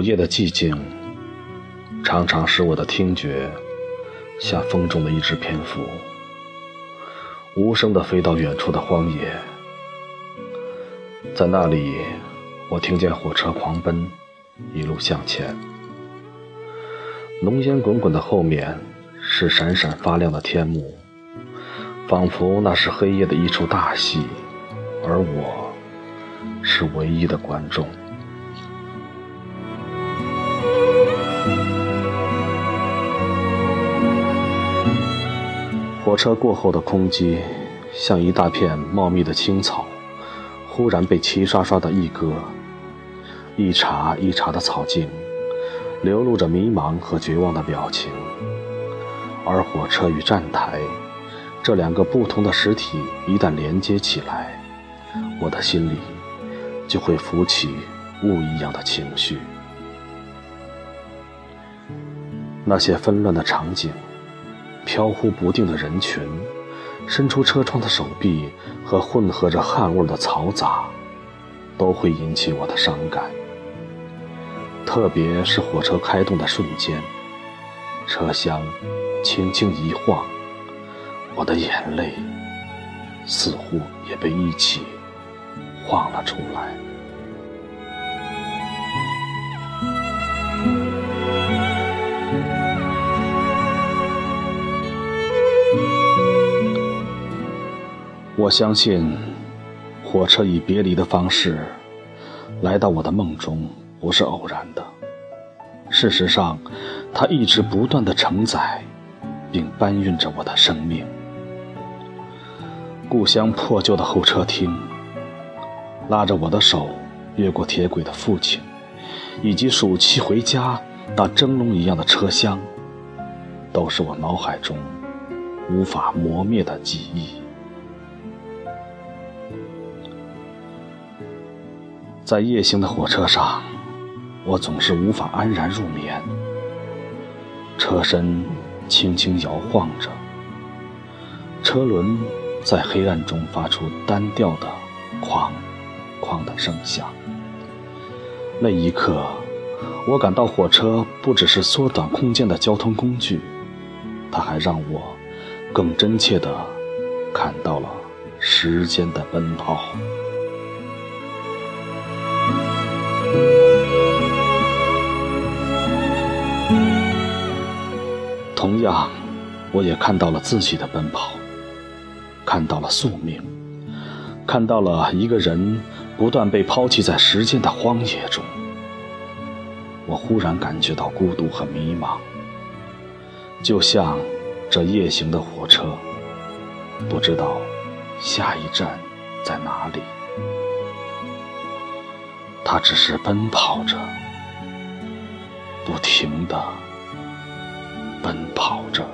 午夜的寂静，常常使我的听觉像风中的一只蝙蝠，无声地飞到远处的荒野。在那里，我听见火车狂奔，一路向前。浓烟滚滚的后面是闪闪发亮的天幕，仿佛那是黑夜的一出大戏，而我是唯一的观众。火车过后的空寂，像一大片茂密的青草，忽然被齐刷刷的一割，一茬一茬的草茎，流露着迷茫和绝望的表情。而火车与站台这两个不同的实体一旦连接起来，我的心里就会浮起雾一样的情绪。那些纷乱的场景。飘忽不定的人群，伸出车窗的手臂和混合着汗味的嘈杂，都会引起我的伤感。特别是火车开动的瞬间，车厢轻轻一晃，我的眼泪似乎也被一起晃了出来。我相信，火车以别离的方式来到我的梦中不是偶然的。事实上，它一直不断的承载并搬运着我的生命。故乡破旧的候车厅，拉着我的手越过铁轨的父亲，以及暑期回家那蒸笼一样的车厢，都是我脑海中无法磨灭的记忆。在夜行的火车上，我总是无法安然入眠。车身轻轻摇晃着，车轮在黑暗中发出单调的“哐哐”的声响。那一刻，我感到火车不只是缩短空间的交通工具，它还让我更真切地看到了时间的奔跑。同样，我也看到了自己的奔跑，看到了宿命，看到了一个人不断被抛弃在时间的荒野中。我忽然感觉到孤独和迷茫，就像这夜行的火车，不知道下一站在哪里。他只是奔跑着，不停的奔跑着。